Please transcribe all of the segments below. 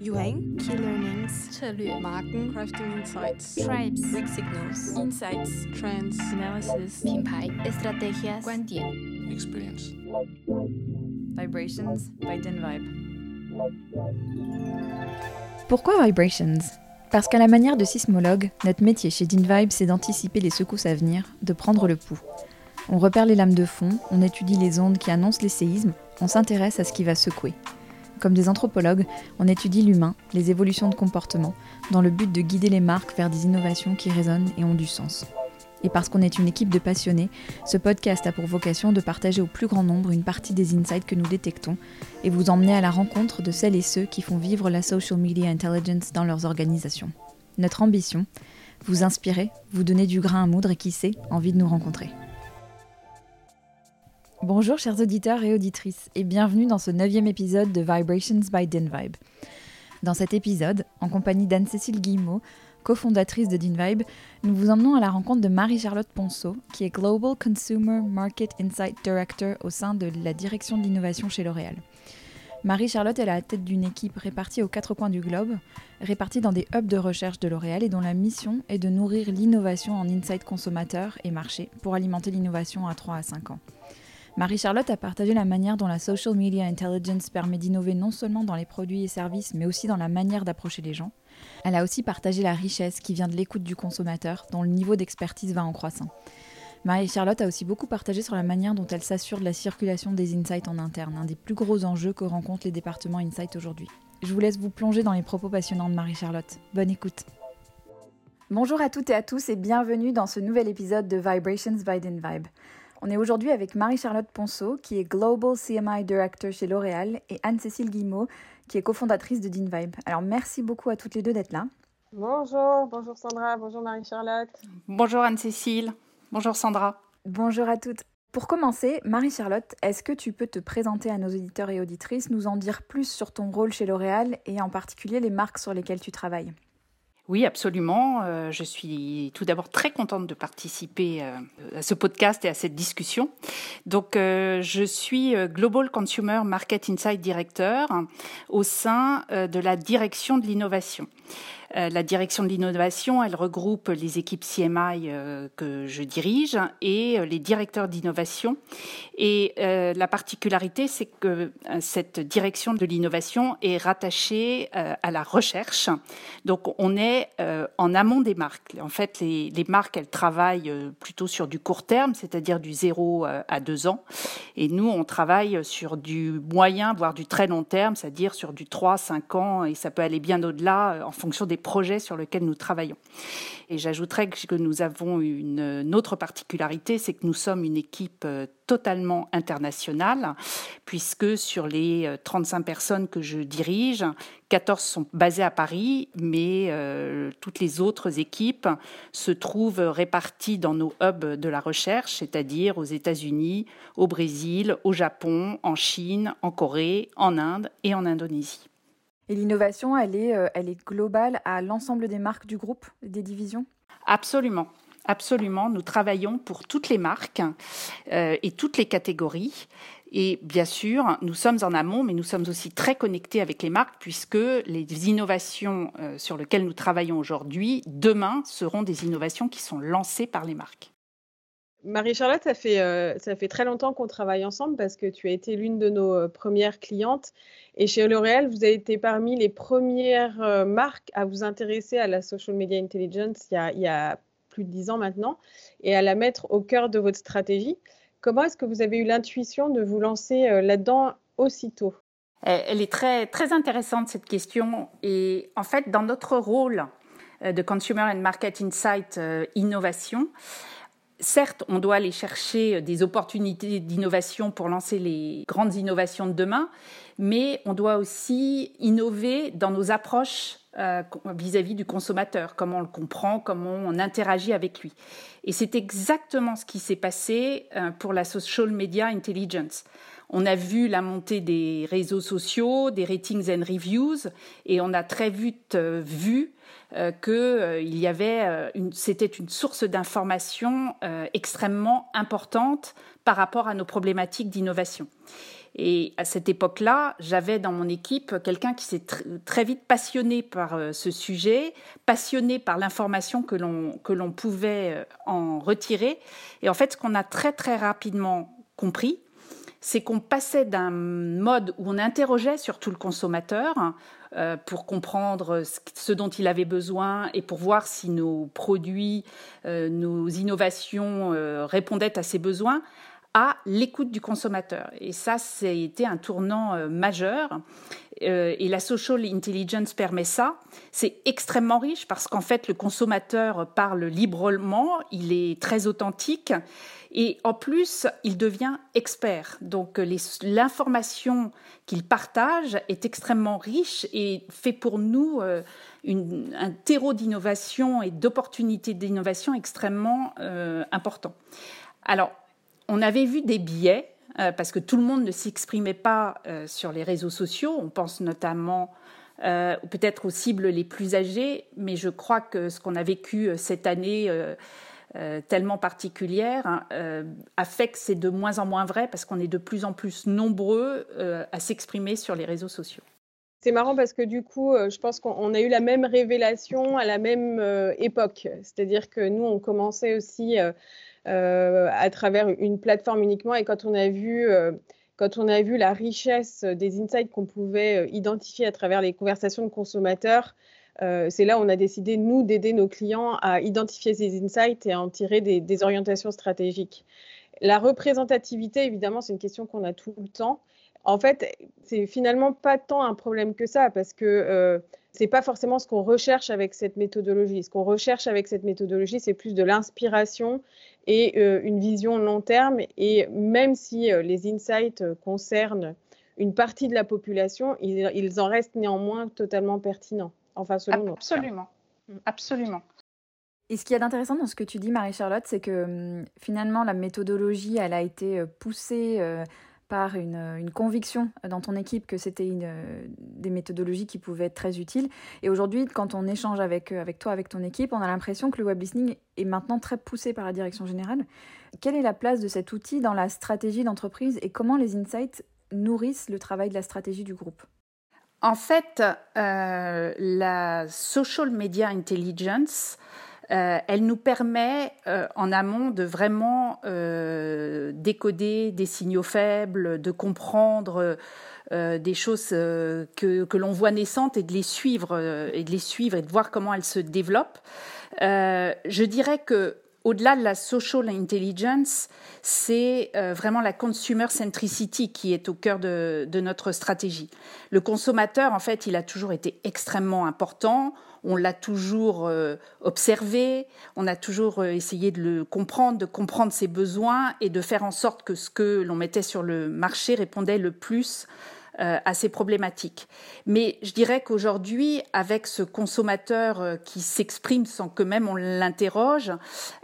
Yuheng, Key Learnings, 策略 Marken, Crafting Insights, Tribes Weak Signals, Insights, Trends, Analysis 品牌 Estrategias 观点 experience. Vibrations by Vibe. Pourquoi Vibrations Parce qu'à la manière de sismologue, notre métier chez DinVibe, c'est d'anticiper les secousses à venir, de prendre le pouls. On repère les lames de fond, on étudie les ondes qui annoncent les séismes, on s'intéresse à ce qui va secouer. Comme des anthropologues, on étudie l'humain, les évolutions de comportement, dans le but de guider les marques vers des innovations qui résonnent et ont du sens. Et parce qu'on est une équipe de passionnés, ce podcast a pour vocation de partager au plus grand nombre une partie des insights que nous détectons et vous emmener à la rencontre de celles et ceux qui font vivre la social media intelligence dans leurs organisations. Notre ambition vous inspirer, vous donner du grain à moudre et qui sait, envie de nous rencontrer. Bonjour chers auditeurs et auditrices et bienvenue dans ce neuvième épisode de Vibrations by DinVibe. Dans cet épisode, en compagnie d'Anne-Cécile Guillemot, cofondatrice de DinVibe, nous vous emmenons à la rencontre de Marie-Charlotte Ponceau, qui est Global Consumer Market Insight Director au sein de la direction de l'innovation chez L'Oréal. Marie-Charlotte est à la tête d'une équipe répartie aux quatre coins du globe, répartie dans des hubs de recherche de L'Oréal et dont la mission est de nourrir l'innovation en insight consommateur et marché pour alimenter l'innovation à 3 à 5 ans. Marie-Charlotte a partagé la manière dont la social media intelligence permet d'innover non seulement dans les produits et services, mais aussi dans la manière d'approcher les gens. Elle a aussi partagé la richesse qui vient de l'écoute du consommateur, dont le niveau d'expertise va en croissant. Marie-Charlotte a aussi beaucoup partagé sur la manière dont elle s'assure de la circulation des insights en interne, un des plus gros enjeux que rencontrent les départements insight aujourd'hui. Je vous laisse vous plonger dans les propos passionnants de Marie-Charlotte. Bonne écoute. Bonjour à toutes et à tous et bienvenue dans ce nouvel épisode de Vibrations by Vibe. On est aujourd'hui avec Marie-Charlotte Ponceau, qui est Global CMI Director chez L'Oréal, et Anne-Cécile Guillemot, qui est cofondatrice de DinVibe. Alors merci beaucoup à toutes les deux d'être là. Bonjour, bonjour Sandra, bonjour Marie-Charlotte. Bonjour Anne-Cécile, bonjour Sandra. Bonjour à toutes. Pour commencer, Marie-Charlotte, est-ce que tu peux te présenter à nos auditeurs et auditrices, nous en dire plus sur ton rôle chez L'Oréal et en particulier les marques sur lesquelles tu travailles? Oui, absolument. Euh, je suis tout d'abord très contente de participer euh, à ce podcast et à cette discussion. Donc, euh, je suis Global Consumer Market Insight Director au sein de la direction de l'innovation. Euh, la direction de l'innovation, elle regroupe les équipes CMI euh, que je dirige et euh, les directeurs d'innovation. Et la particularité, c'est que cette direction de l'innovation est rattachée à la recherche. Donc, on est en amont des marques. En fait, les, marques, elles travaillent plutôt sur du court terme, c'est-à-dire du 0 à 2 ans. Et nous, on travaille sur du moyen, voire du très long terme, c'est-à-dire sur du 3, 5 ans, et ça peut aller bien au-delà en fonction des projets sur lesquels nous travaillons. Et j'ajouterais que nous avons une, autre particularité, c'est que nous sommes une équipe euh, totalement internationale, puisque sur les 35 euh, personnes que je dirige, 14 sont basées à Paris, mais euh, toutes les autres équipes se trouvent réparties dans nos hubs de la recherche, c'est-à-dire aux États-Unis, au Brésil, au Japon, en Chine, en Corée, en Inde et en Indonésie. Et l'innovation, elle est, euh, elle globale à l'ensemble des marques du groupe, des divisions? Absolument. Absolument, nous travaillons pour toutes les marques euh, et toutes les catégories. Et bien sûr, nous sommes en amont, mais nous sommes aussi très connectés avec les marques puisque les innovations euh, sur lesquelles nous travaillons aujourd'hui, demain, seront des innovations qui sont lancées par les marques. Marie-Charlotte, ça fait, euh, ça fait très longtemps qu'on travaille ensemble parce que tu as été l'une de nos euh, premières clientes. Et chez L'Oréal, vous avez été parmi les premières euh, marques à vous intéresser à la social media intelligence il y a, il y a plus de dix ans maintenant et à la mettre au cœur de votre stratégie. Comment est-ce que vous avez eu l'intuition de vous lancer là-dedans aussitôt? Elle est très, très intéressante, cette question. Et en fait, dans notre rôle de Consumer and Market Insight Innovation, certes, on doit aller chercher des opportunités d'innovation pour lancer les grandes innovations de demain, mais on doit aussi innover dans nos approches vis-à-vis du consommateur, comment on le comprend, comment on interagit avec lui. Et c'est exactement ce qui s'est passé pour la social media intelligence. On a vu la montée des réseaux sociaux, des ratings and reviews, et on a très vite vu euh, qu'il euh, y avait euh, c'était une source d'information extrêmement importante par rapport à nos problématiques d'innovation. Et à cette époque-là, j'avais dans mon équipe quelqu'un qui s'est très vite passionné par ce sujet, passionné par l'information que que l'on pouvait en retirer. Et en fait, ce qu'on a très très rapidement compris, c'est qu'on passait d'un mode où on interrogeait surtout le consommateur euh, pour comprendre ce dont il avait besoin et pour voir si nos produits, euh, nos innovations euh, répondaient à ses besoins, à l'écoute du consommateur. Et ça, été un tournant majeur. et la social intelligence permet ça. C'est extrêmement riche parce qu'en fait, le consommateur parle librement, il est très authentique et en plus, il devient expert. Donc l'information qu'il partage est extrêmement riche et fait pour nous euh, un terreau d'innovation et d'opportunités d'innovation extrêmement euh, important. Alors, on avait vu des biais euh, parce que tout le monde ne s'exprimait pas sur les réseaux sociaux. On pense notamment peut-être aux cibles les plus âgées, mais je crois que ce qu'on a vécu cette année euh, tellement particulière hein, euh, a fait que c'est de moins en moins vrai parce qu'on est de plus en plus nombreux euh, à s'exprimer sur les réseaux sociaux. C'est marrant parce que du coup, je pense qu'on a eu la même révélation à la même époque. C'est-à-dire que nous, on commençait aussi à travers une plateforme uniquement et quand on a vu quand on a vu la richesse des insights qu'on pouvait identifier à travers les conversations de consommateurs, euh, c'est là où on a décidé, nous, d'aider nos clients à identifier ces insights et à en tirer des, orientations stratégiques. La représentativité, évidemment, c'est une question qu'on a tout le temps. En fait, c'est finalement pas tant un problème que ça, parce que euh, c'est pas forcément ce qu'on recherche avec cette méthodologie. Ce qu'on recherche avec cette méthodologie, c'est plus de l'inspiration et euh, une vision long terme. Et même si les insights concernent une partie de la population, ils en restent néanmoins totalement pertinents. Enfin, selon Absolument. Mm. Absolument. Et ce qu'il y a d'intéressant dans ce que tu dis, Marie-Charlotte, c'est que hum, finalement, la méthodologie, elle a été euh, poussée euh, par une, conviction dans ton équipe que c'était une, des méthodologies qui pouvaient être très utiles. Et aujourd'hui, quand on échange avec, euh, avec toi, avec ton équipe, on a l'impression que le web listening est maintenant très poussé par la direction générale. Quelle est la place de cet outil dans la stratégie d'entreprise et comment les insights nourrissent le travail de la stratégie du groupe? En fait, euh, la social media intelligence, euh, elle nous permet euh, en amont de vraiment décoder des signaux faibles, de comprendre des choses que, l'on voit naissantes et de les suivre et de les suivre et de voir comment elles se développent. je dirais que au-delà de la social intelligence, c'est euh, vraiment la consumer centricity qui est au cœur de, notre stratégie. Le consommateur, en fait, il a toujours été extrêmement important. On l'a toujours euh, observé, on a toujours euh, essayé de le comprendre, de comprendre ses besoins et de faire en sorte que ce que l'on mettait sur le marché répondait le plus euh, assez problématique. Mais je dirais qu'aujourd'hui, avec ce consommateur qui s'exprime sans que même on l'interroge,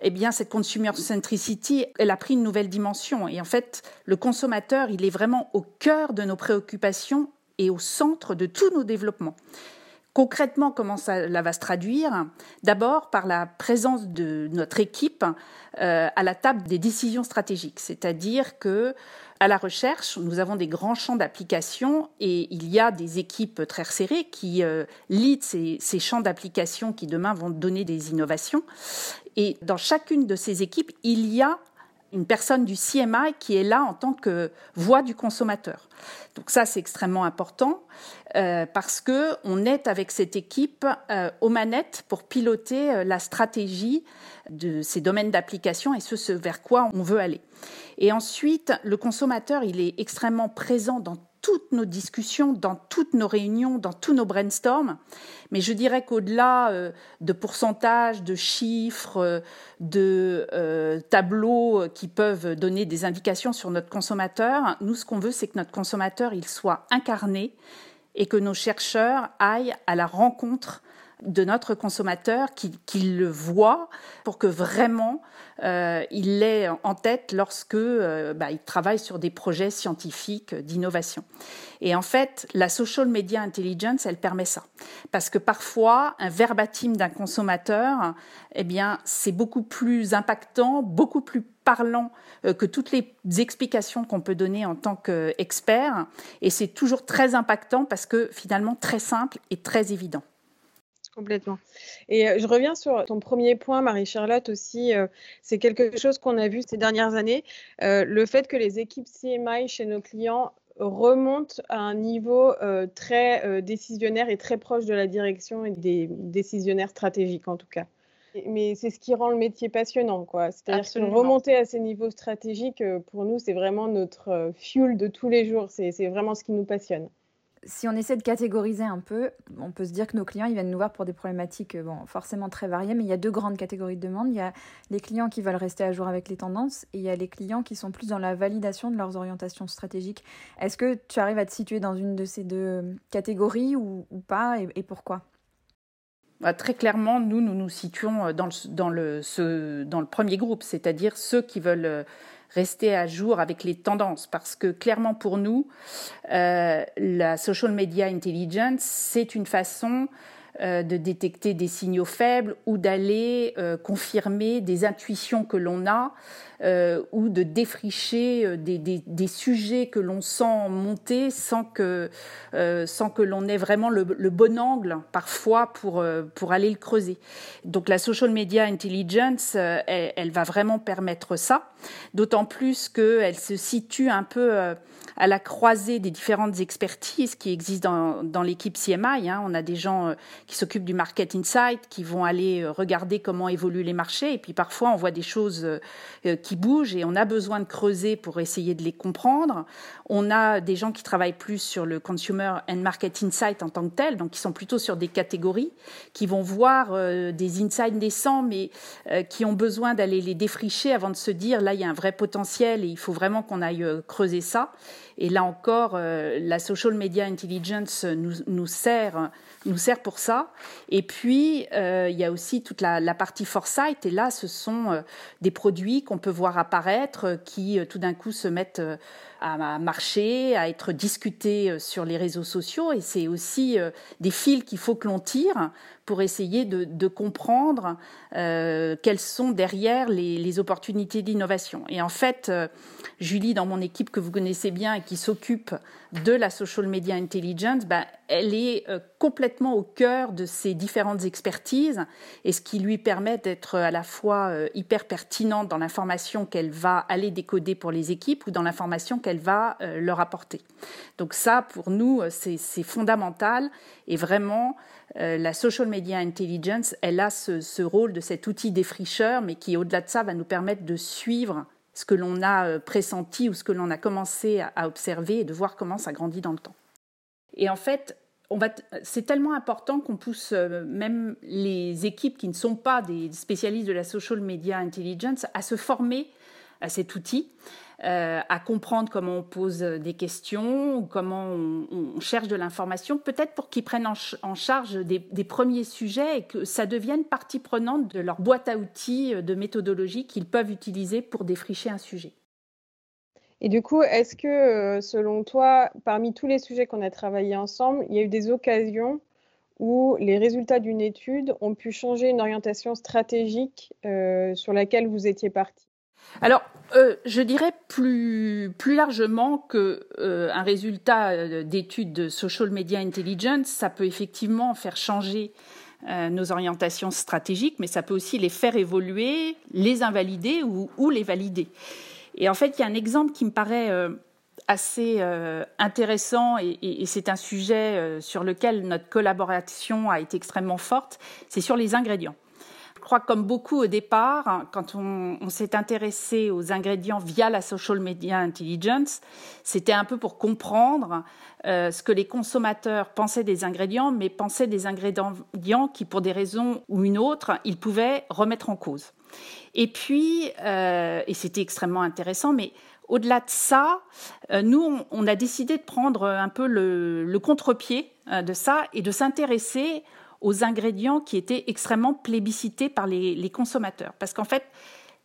eh bien, cette consumer centricity, elle a pris une nouvelle dimension. Et en fait, le consommateur, il est vraiment au cœur de nos préoccupations et au centre de tous nos développements. Concrètement, comment cela va se traduire? D'abord par la présence de notre équipe euh, à la table des décisions stratégiques, c'est-à-dire que à la recherche, nous avons des grands champs d'application et il y a des équipes très resserrées qui euh, ces, ces champs d'application qui demain vont donner des innovations. Et dans chacune de ces équipes, il y a une personne du CMI qui est là en tant que voix du consommateur. Donc ça, c'est extrêmement important euh, parce que on est avec cette équipe euh, aux manettes pour piloter euh, la stratégie de ces domaines d'application et ce vers quoi on veut aller. Et ensuite, le consommateur, il est extrêmement présent dans toutes nos discussions, dans toutes nos réunions, dans tous nos brainstorms. Mais je dirais qu'au-delà euh, de pourcentages, de chiffres, euh, de euh, tableaux qui peuvent donner des indications sur notre consommateur, nous, ce qu'on veut, c'est que notre consommateur, il soit incarné et que nos chercheurs aillent à la rencontre de notre consommateur, qu'il le voit, pour que vraiment euh, il l'ait en tête lorsque euh, bah, il travaille sur des projets scientifiques d'innovation. Et en fait, la social media intelligence, elle permet ça, parce que parfois un verbatim d'un consommateur, eh bien, c'est beaucoup plus impactant, beaucoup plus parlant euh, que toutes les explications qu'on peut donner en tant qu'expert, et c'est toujours très impactant parce que finalement très simple et très évident. Complètement. Et euh, je reviens sur ton premier point, Marie-Charlotte, aussi. Euh, c'est quelque chose qu'on a vu ces dernières années. Euh, le fait que les équipes CMI chez nos clients remontent à un niveau très décisionnaire et très proche de la direction et des décisionnaires stratégiques, en tout cas. Mais c'est ce qui rend le métier passionnant, quoi. C'est-à-dire que remonter à ces niveaux stratégiques, pour nous, c'est vraiment notre fuel de tous les jours. C'est vraiment ce qui nous passionne si on essaie de catégoriser un peu, on peut se dire que nos clients ils viennent nous voir pour des problématiques euh, bon, forcément très variées, mais il y a deux grandes catégories de demandes. Il y a les clients qui veulent rester à jour avec les tendances et il y a les clients qui sont plus dans la validation de leurs orientations stratégiques. Est-ce que tu arrives à te situer dans une de ces deux catégories ou, pas et, pourquoi? Bah, Très clairement, nous, nous nous situons dans le, dans le, dans le premier groupe, c'est-à-dire ceux qui veulent euh, rester à jour avec les tendances. Parce que clairement pour nous, euh, la social media intelligence, c'est une façon euh, de détecter des signaux faibles ou d'aller euh, confirmer des intuitions que l'on a euh, ou de défricher des, des, sujets que l'on sent monter sans que, sans que l'on ait vraiment le, bon angle parfois pour, pour aller le creuser. Donc la social media intelligence, elle, va vraiment permettre ça, d'autant plus qu'elle se situe un peu à la croisée des différentes expertises qui existent dans, dans l'équipe CMI. Hein. On a des gens euh, qui s'occupent du market insight, qui vont aller euh, regarder comment évoluent les marchés, et puis parfois on voit des choses euh, qui bougent et on a besoin de creuser pour essayer de les comprendre. On a des gens qui travaillent plus sur le consumer and market insight en tant que tel, donc qui sont plutôt sur des catégories, qui vont voir des insights naissants, mais qui ont besoin d'aller les défricher avant de se dire là il y a un vrai potentiel et il faut vraiment qu'on aille creuser ça. Et là encore, euh, la social media intelligence nous, nous, sert, nous sert pour ça. Et puis, euh, il y a aussi toute la, partie foresight. Et là, ce sont euh, des produits qu'on peut voir apparaître qui tout d'un coup se mettent à marcher, à être discutés sur les réseaux sociaux. Et c'est aussi des fils qu'il faut que l'on tire pour essayer de, comprendre euh, quelles sont derrière les, opportunités d'innovation. Et en fait, euh, Julie, dans mon équipe que vous connaissez bien et qui s'occupe de la social media intelligence, ben, elle est euh, complètement au cœur de ces différentes expertises et ce qui lui permet d'être à la fois euh, hyper pertinente dans l'information qu'elle va aller décoder pour les équipes ou dans l'information qu'elle va euh, leur apporter. Donc ça, pour nous, c'est fondamental et vraiment, la social media intelligence, elle a ce, rôle de cet outil défricheur, mais qui, au-delà de ça, va nous permettre de suivre ce que l'on a pressenti ou ce que l'on a commencé à observer et de voir comment ça grandit dans le temps. Et en fait, c'est tellement important qu'on pousse euh, même les équipes qui ne sont pas des spécialistes de la social media intelligence à se former à cet outil, euh, à comprendre comment on pose des questions ou comment on, cherche de l'information, peut-être pour qu'ils prennent en, charge des, premiers sujets et que ça devienne partie prenante de leur boîte à outils de méthodologie qu'ils peuvent utiliser pour défricher un sujet. Et du coup, est-ce que, euh, selon toi, parmi tous les sujets qu'on a travaillés ensemble, il y a eu des occasions où les résultats d'une étude ont pu changer une orientation stratégique euh, sur laquelle vous étiez parti? Alors, euh, je dirais plus, plus largement que un résultat d'étude de social media intelligence, ça peut effectivement faire changer nos orientations stratégiques, mais ça peut aussi les faire évoluer, les invalider ou, les valider. Et en fait, il y a un exemple qui me paraît euh, assez euh, intéressant et, c'est un sujet euh, sur lequel notre collaboration a été extrêmement forte, c'est sur les ingrédients. Crois comme beaucoup au départ, hein, quand on, s'est intéressé aux ingrédients via la social media intelligence, c'était un peu pour comprendre ce que les consommateurs pensaient des ingrédients, mais pensaient des ingrédients qui, pour des raisons ou une autre, ils pouvaient remettre en cause. Et puis, et c'était extrêmement intéressant, mais au-delà de ça, nous, on, a décidé de prendre un peu le, contre-pied de ça et de s'intéresser aux ingrédients qui étaient extrêmement plébiscités par les, consommateurs. Parce qu'en fait,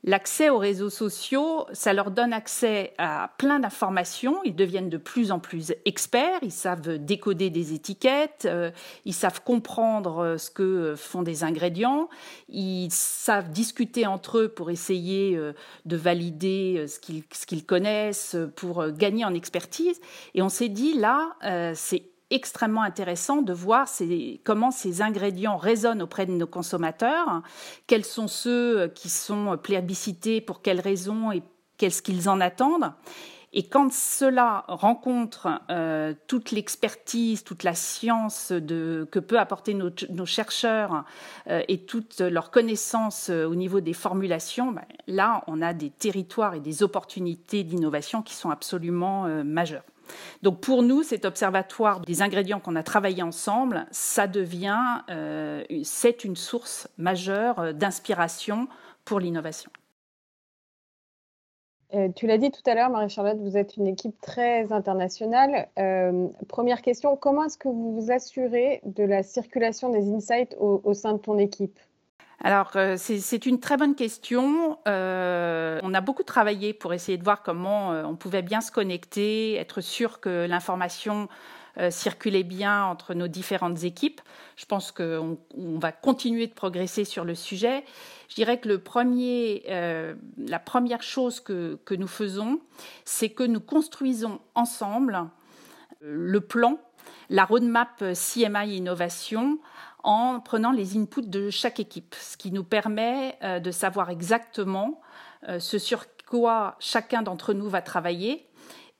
L'accès aux réseaux sociaux, ça leur donne accès à plein d'informations. Ils deviennent de plus en plus experts. Ils savent décoder des étiquettes. Euh, ils savent comprendre euh, ce que font des ingrédients. Ils savent discuter entre eux pour essayer euh, de valider ce qu'ils connaissent, pour gagner en expertise. Et on s'est dit là, c'est extrêmement intéressant de voir comment ces ingrédients résonnent auprès de nos consommateurs, quels sont ceux qui sont plébiscités, pour quelles raisons et qu'est-ce qu'ils en attendent. Et quand cela rencontre euh, toute l'expertise, toute la science que peut apporter nos, chercheurs euh, et toute leur connaissance euh, au niveau des formulations, ben, là, on a des territoires et des opportunités d'innovation qui sont absolument majeures. Donc pour nous, cet observatoire des ingrédients qu'on a travaillé ensemble, ça devient, euh, c'est une source majeure euh, d'inspiration pour l'innovation. Euh, tu l'as dit tout à l'heure, Marie-Charlotte, vous êtes une équipe très internationale. première question, comment est-ce que vous vous assurez de la circulation des insights au sein de ton équipe? Alors, euh, c'est une très bonne question. Euh, on a beaucoup travaillé pour essayer de voir comment euh, on pouvait bien se connecter, être sûr que l'information circulait bien entre nos différentes équipes. Je pense qu'on va continuer de progresser sur le sujet. Je dirais que le premier, la première chose que, que nous faisons, c'est que nous construisons ensemble le plan, la roadmap CMI Innovation en prenant les inputs de chaque équipe, ce qui nous permet euh, de savoir exactement euh, ce sur quoi chacun d'entre nous va travailler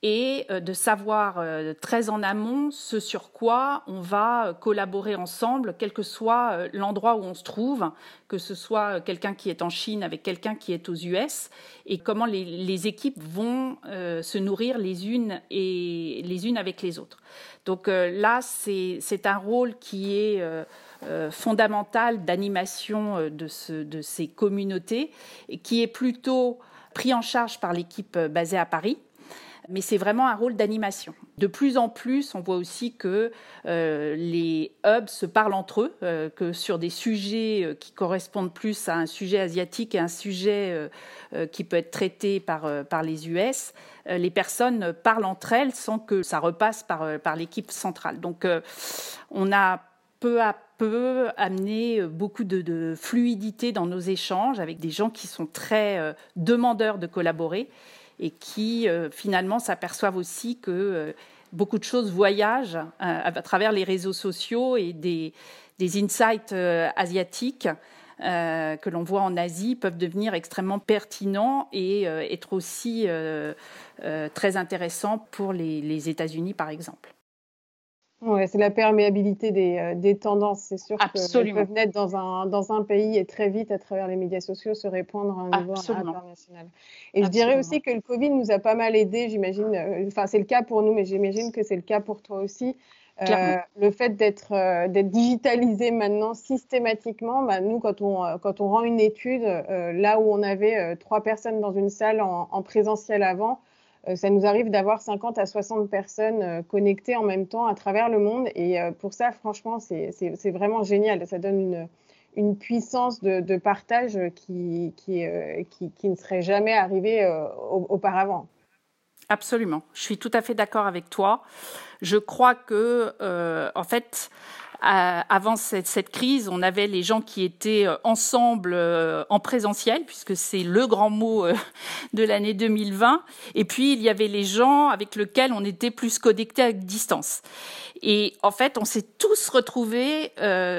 et euh, de savoir très en amont ce sur quoi on va collaborer ensemble, quel que soit l'endroit où on se trouve, que ce soit quelqu'un qui est en Chine avec quelqu'un qui est aux US, et comment les, équipes vont se nourrir les unes et les unes avec les autres. Donc là, c'est un rôle qui est fondamentale d'animation euh, de, ces communautés, qui est plutôt pris en charge par l'équipe euh, basée à Paris. Mais c'est vraiment un rôle d'animation. De plus en plus, on voit aussi que les hubs se parlent entre eux, que sur des sujets qui correspondent plus à un sujet asiatique et un sujet qui peut être traité par, les US, les personnes parlent entre elles sans que ça repasse par l'équipe centrale. Donc on a peu à peu amener euh, beaucoup de, fluidité dans nos échanges avec des gens qui sont très euh, demandeurs de collaborer et qui euh, finalement s'aperçoivent aussi que beaucoup de choses voyagent à travers les réseaux sociaux et des, des insights asiatiques que l'on voit en Asie peuvent devenir extrêmement pertinents et être aussi très intéressants pour les États-Unis, par exemple. Ouais, c'est la perméabilité des, euh, des tendances. C'est sûr qu'elles peuvent naître dans un, dans un pays et très vite, à travers les médias sociaux, se répandre à un niveau international. Et je dirais aussi que le Covid nous a pas mal aidé, j'imagine. Euh, enfin, c'est le cas pour nous, mais j'imagine que c'est le cas pour toi aussi. Euh, le fait d'être digitalisé maintenant systématiquement, bah, nous, quand on, quand on rend une étude, là où on avait trois personnes dans une salle en, en présentiel avant, ça nous arrive d'avoir 50 à 60 personnes euh, connectées en même temps à travers le monde. Et euh, pour ça, franchement, c'est vraiment génial. Ça donne une, puissance de, partage qui, ne serait jamais arrivée auparavant. Absolument. Je suis tout à fait d'accord avec toi. Je crois que, en fait, avant cette, crise, on avait les gens qui étaient euh, ensemble euh, en présentiel, puisque c'est le grand mot euh, de l'année 2020. Et puis, il y avait les gens avec lesquels on était plus connectés à distance. Et en fait, on s'est tous retrouvés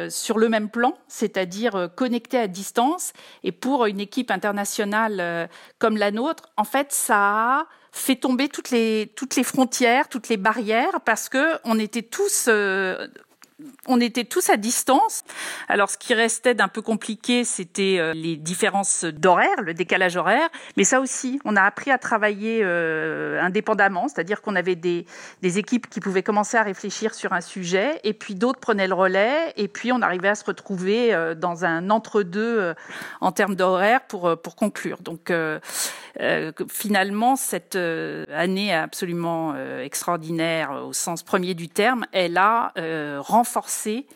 sur le même plan, c'est-à-dire connectés à distance. Et pour une équipe internationale comme la nôtre, en fait, ça a fait tomber toutes les toutes les frontières, toutes les barrières, parce que on était tous on était tous à distance. Alors, ce qui restait d'un peu compliqué, c'était euh, les différences d'horaire, le décalage horaire. Mais ça aussi, on a appris à travailler euh, indépendamment, c'est-à-dire qu'on avait des, équipes qui pouvaient commencer à réfléchir sur un sujet, et puis d'autres prenaient le relais, et puis on arrivait à se retrouver euh, dans un entre-deux en termes d'horaire pour, pour conclure. Donc, finalement, cette année absolument extraordinaire au sens premier du terme, elle a renforcé renforcer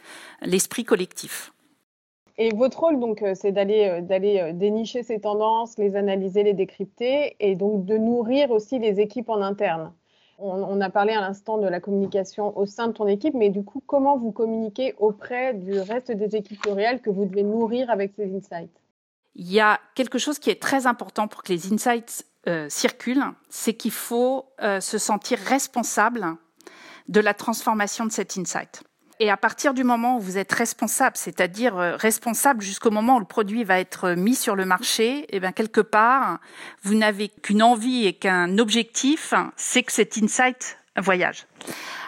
l'esprit collectif. Et votre rôle, donc, euh, c'est d'aller euh, d'aller euh, dénicher ces tendances, les analyser, les décrypter, et donc de nourrir aussi les équipes en interne. On, a parlé à l'instant de la communication au sein de ton équipe, mais du coup, comment vous communiquez auprès du reste des équipes L'Oréal que vous devez nourrir avec ces insights? Il y a quelque chose qui est très important pour que les insights circulent, c'est qu'il faut se sentir responsable de la transformation de cet insight. Et à partir du moment où vous êtes responsable, c'est-à-dire euh, responsable jusqu'au moment où le produit va être mis sur le marché, et eh bien quelque part, vous n'avez qu'une envie et qu'un objectif, c'est que cet insight voyage.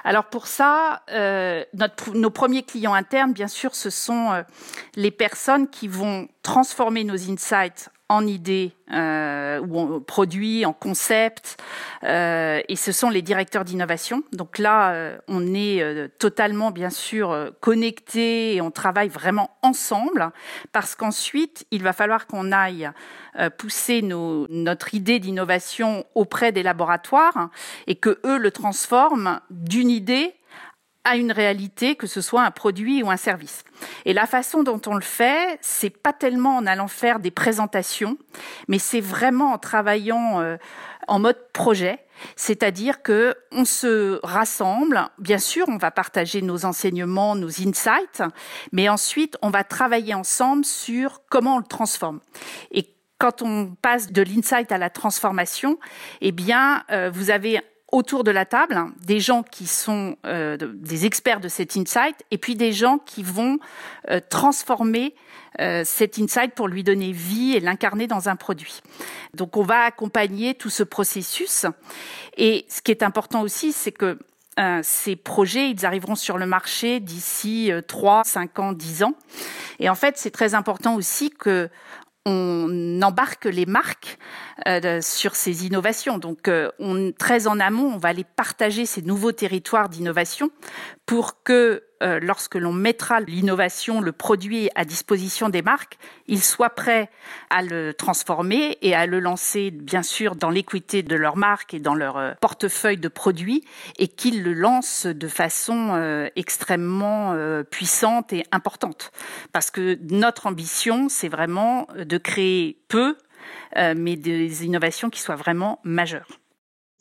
Alors pour ça, euh, notre, nos premiers clients internes, bien sûr, ce sont euh, les personnes qui vont transformer nos insights en idées euh, ou en produits, en concepts, euh, et ce sont les directeurs d'innovation. Donc là, euh, on est euh, totalement, bien sûr, euh, connectés et on travaille vraiment ensemble, parce qu'ensuite, il va falloir qu'on aille pousser nos, notre idée d'innovation auprès des laboratoires et que eux le transforment d'une idée à une réalité, que ce soit un produit ou un service. Et la façon dont on le fait, c'est pas tellement en allant faire des présentations, mais c'est vraiment en travaillant euh, en mode projet. C'est-à-dire que on se rassemble. Bien sûr, on va partager nos enseignements, nos insights, mais ensuite, on va travailler ensemble sur comment on le transforme. Et quand on passe de l'insight à la transformation, eh bien, euh, vous avez autour de la table des gens qui sont euh, des experts de cet insight et puis des gens qui vont euh, transformer euh, cet insight pour lui donner vie et l'incarner dans un produit. Donc on va accompagner tout ce processus et ce qui est important aussi c'est que ces projets, ils arriveront sur le marché d'ici 3, 5 ans, 10 ans. Et en fait, c'est très important aussi que on embarque les marques euh, sur ces innovations. Donc, euh, on, très en amont, on va aller partager ces nouveaux territoires d'innovation pour que euh, lorsque l'on mettra l'innovation, le produit à disposition des marques, ils soient prêts à le transformer et à le lancer, bien sûr, dans l'équité de leur marque et dans leur euh, portefeuille de produits et qu'ils le lancent de façon euh, extrêmement puissante et importante. Parce que notre ambition, c'est vraiment de créer peu, mais des innovations qui soient vraiment majeures.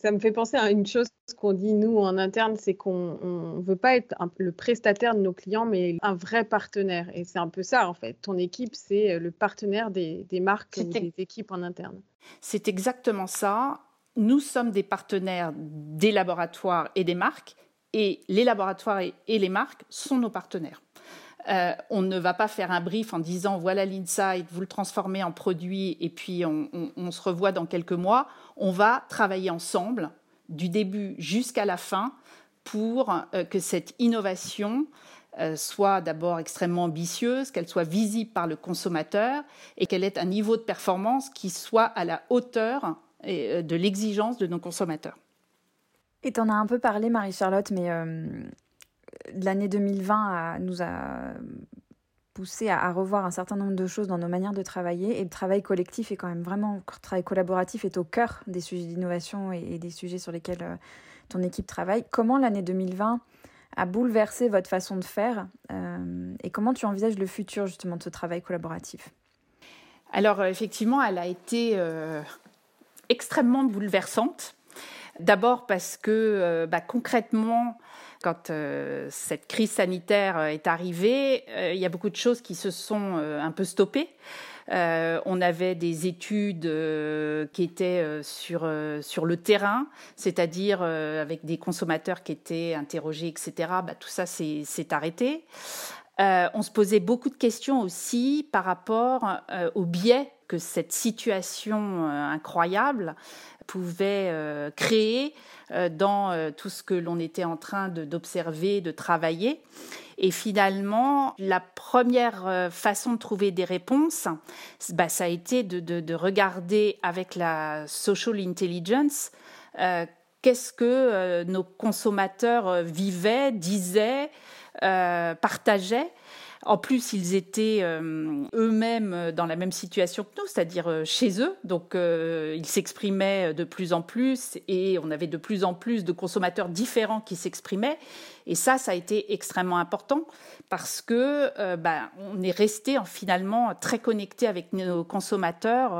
Ça me fait penser à une chose qu'on dit nous en interne, c'est qu'on ne veut pas être le prestataire de nos clients, mais un vrai partenaire. Et c'est un peu ça en fait. Ton équipe, c'est le partenaire des, marques ou des équipes en interne. C'est exactement ça. Nous sommes des partenaires des laboratoires et des marques, et les laboratoires et, les marques sont nos partenaires. Euh, on ne va pas faire un brief en disant voilà l'insight, vous le transformez en produit et puis on, se revoit dans quelques mois. On va travailler ensemble du début jusqu'à la fin pour euh, que cette innovation euh, soit d'abord extrêmement ambitieuse, qu'elle soit visible par le consommateur et qu'elle ait un niveau de performance qui soit à la hauteur de l'exigence de nos consommateurs. Et tu en as un peu parlé, Marie-Charlotte, mais l'année 2020 nous a poussé à, revoir un certain nombre de choses dans nos manières de travailler. Et le travail collectif est quand même vraiment, travail collaboratif est au cœur des sujets d'innovation et, des sujets sur lesquels euh, ton équipe travaille. Comment l'année 2020 a bouleversé votre façon de faire euh, et comment tu envisages le futur justement de ce travail collaboratif? Alors euh, effectivement, elle a été extrêmement bouleversante. D'abord parce que bah, concrètement, quand euh, cette crise sanitaire euh, est arrivée, euh, il y a beaucoup de choses qui se sont un peu stoppées. on avait des études qui étaient sur, sur le terrain, c'est-à-dire avec des consommateurs qui étaient interrogés, etc. Bah, tout ça s'est arrêté. on se posait beaucoup de questions aussi par rapport au biais que cette situation incroyable pouvait créer dans tout ce que l'on était en train d'observer, de, travailler. Et finalement, la première façon de trouver des réponses, bah, ça a été de, de, regarder avec la social intelligence qu'est-ce que nos consommateurs vivaient, disaient, partageaient en plus, ils étaient euh, eux-mêmes dans la même situation que nous, c'est-à-dire euh, chez eux. Donc, euh, ils s'exprimaient de plus en plus et on avait de plus en plus de consommateurs différents qui s'exprimaient. Et ça, ça a été extrêmement important parce que bah, on est resté finalement très connecté avec nos consommateurs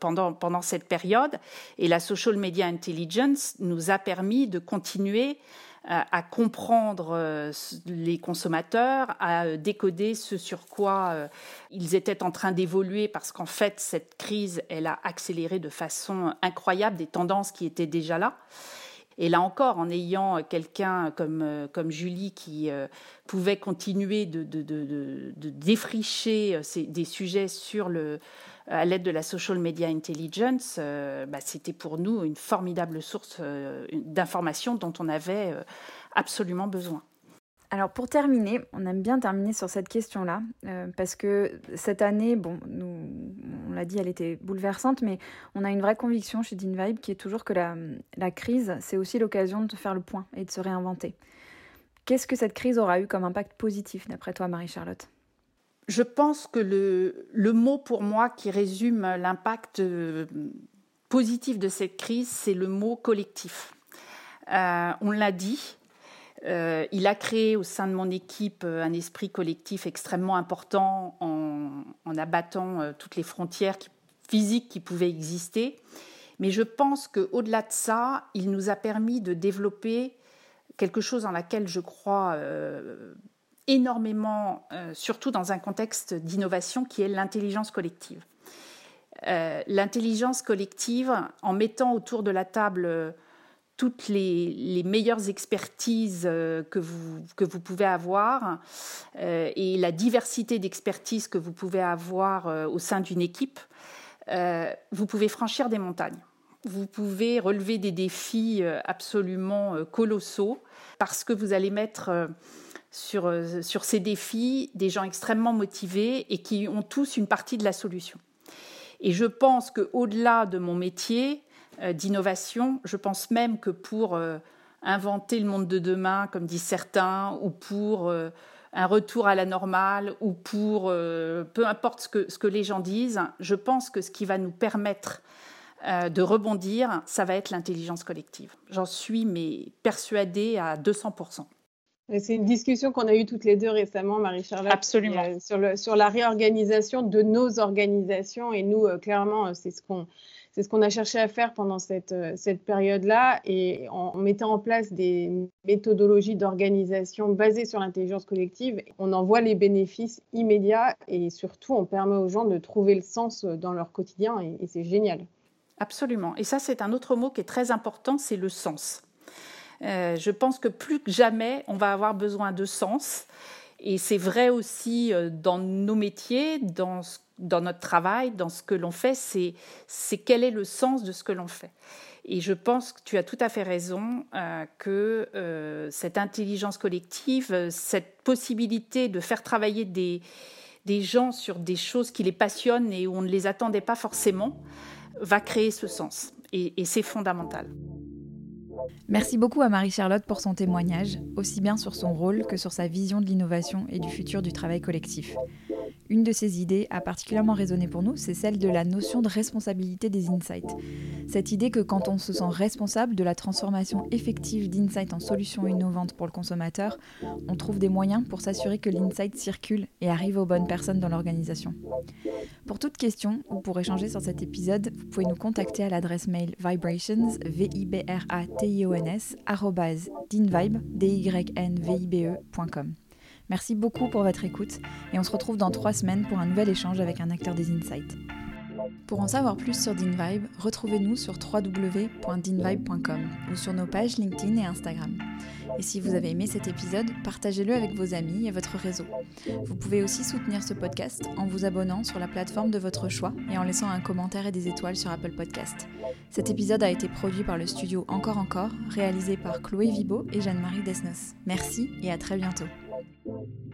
pendant, pendant cette période. Et la social media intelligence nous a permis de continuer à, comprendre euh, les consommateurs, à euh, décoder ce sur quoi euh, ils étaient en train d'évoluer, parce qu'en fait, cette crise, elle a accéléré de façon incroyable des tendances qui étaient déjà là. Et là encore, en ayant quelqu'un comme, comme Julie qui pouvait continuer de, de, de, de défricher des sujets sur le, à l'aide de la social media intelligence, euh, bah, c'était pour nous une formidable source euh, d'informations dont on avait euh, absolument besoin. Alors pour terminer, on aime bien terminer sur cette question-là, parce que cette année, bon, on l'a dit, elle était bouleversante, mais on a une vraie conviction chez DinVibe qui est toujours que la, la crise, c'est aussi l'occasion de faire le point et de se réinventer. Qu'est-ce que cette crise aura eu comme impact positif, d'après toi, Marie-Charlotte? Je pense que le, mot pour moi qui résume l'impact euh, positif de cette crise, c'est le mot collectif. Euh, on l'a dit, euh, il a créé au sein de mon équipe un esprit collectif extrêmement important en, abattant toutes les frontières physiques qui pouvaient exister. Mais je pense qu'au-delà de ça, il nous a permis de développer quelque chose dans laquelle je crois énormément, euh, surtout dans un contexte d'innovation qui est l'intelligence collective. Euh, l'intelligence collective, en mettant autour de la table euh, toutes les, meilleures expertises que, vous, que vous pouvez avoir et la diversité d'expertises que vous pouvez avoir au sein d'une équipe, vous pouvez franchir des montagnes. Vous pouvez relever des défis absolument colossaux parce que vous allez mettre sur, euh, sur ces défis, des gens extrêmement motivés et qui ont tous une partie de la solution. Et je pense qu'au-delà de mon métier euh, d'innovation, je pense même que pour euh, inventer le monde de demain, comme disent certains, ou pour un retour à la normale, ou pour peu importe ce que, ce que les gens disent, je pense que ce qui va nous permettre de rebondir, ça va être l'intelligence collective. J'en suis persuadée à 200%. C'est une discussion qu'on a eue toutes les deux récemment, Marie-Charlotte. Absolument. Euh, sur, le, sur la réorganisation de nos organisations. Et nous, euh, clairement, euh, c'est ce qu'on c'est ce qu'on a cherché à faire pendant cette, cette période-là et en mettant en place des méthodologies d'organisation basées sur l'intelligence collective, on en voit les bénéfices immédiats et surtout on permet aux gens de trouver le sens dans leur quotidien et c'est génial. Absolument. Et ça, c'est un autre mot qui est très important, c'est le sens. Euh, je pense que plus que jamais, on va avoir besoin de sens. Et c'est vrai aussi euh, dans nos métiers, dans, dans notre travail, dans ce que l'on fait, c'est quel est le sens de ce que l'on fait. Et je pense que tu as tout à fait raison euh, que cette intelligence collective, cette possibilité de faire travailler des, des gens sur des choses qui les passionnent et où on ne les attendait pas forcément, va créer ce sens. et c'est fondamental. Merci beaucoup à Marie-Charlotte pour son témoignage, aussi bien sur son rôle que sur sa vision de l'innovation et du futur du travail collectif. Une de ces idées a particulièrement résonné pour nous, c'est celle de la notion de responsabilité des insights. Cette idée que quand on se sent responsable de la transformation effective d'insights en solutions innovantes pour le consommateur, on trouve des moyens pour s'assurer que l'insight circule et arrive aux bonnes personnes dans l'organisation. Pour toute question ou pour échanger sur cet épisode, vous pouvez nous contacter à l'adresse mail vibrations, v i b r a t i o n s dinvibe, d y n v. Merci beaucoup pour votre écoute et on se retrouve dans trois semaines pour un nouvel échange avec un acteur des Insights. Pour en savoir plus sur DinVibe, retrouvez-nous sur www.dinvibe.com ou sur nos pages LinkedIn et Instagram. Et si vous avez aimé cet épisode, partagez-le avec vos amis et votre réseau. Vous pouvez aussi soutenir ce podcast en vous abonnant sur la plateforme de votre choix et en laissant un commentaire et des étoiles sur Apple Podcast. Cet épisode a été produit par le studio Encore Encore, réalisé par Chloé Vibo et Jeanne-Marie Desnos. Merci et à très bientôt. Thank you.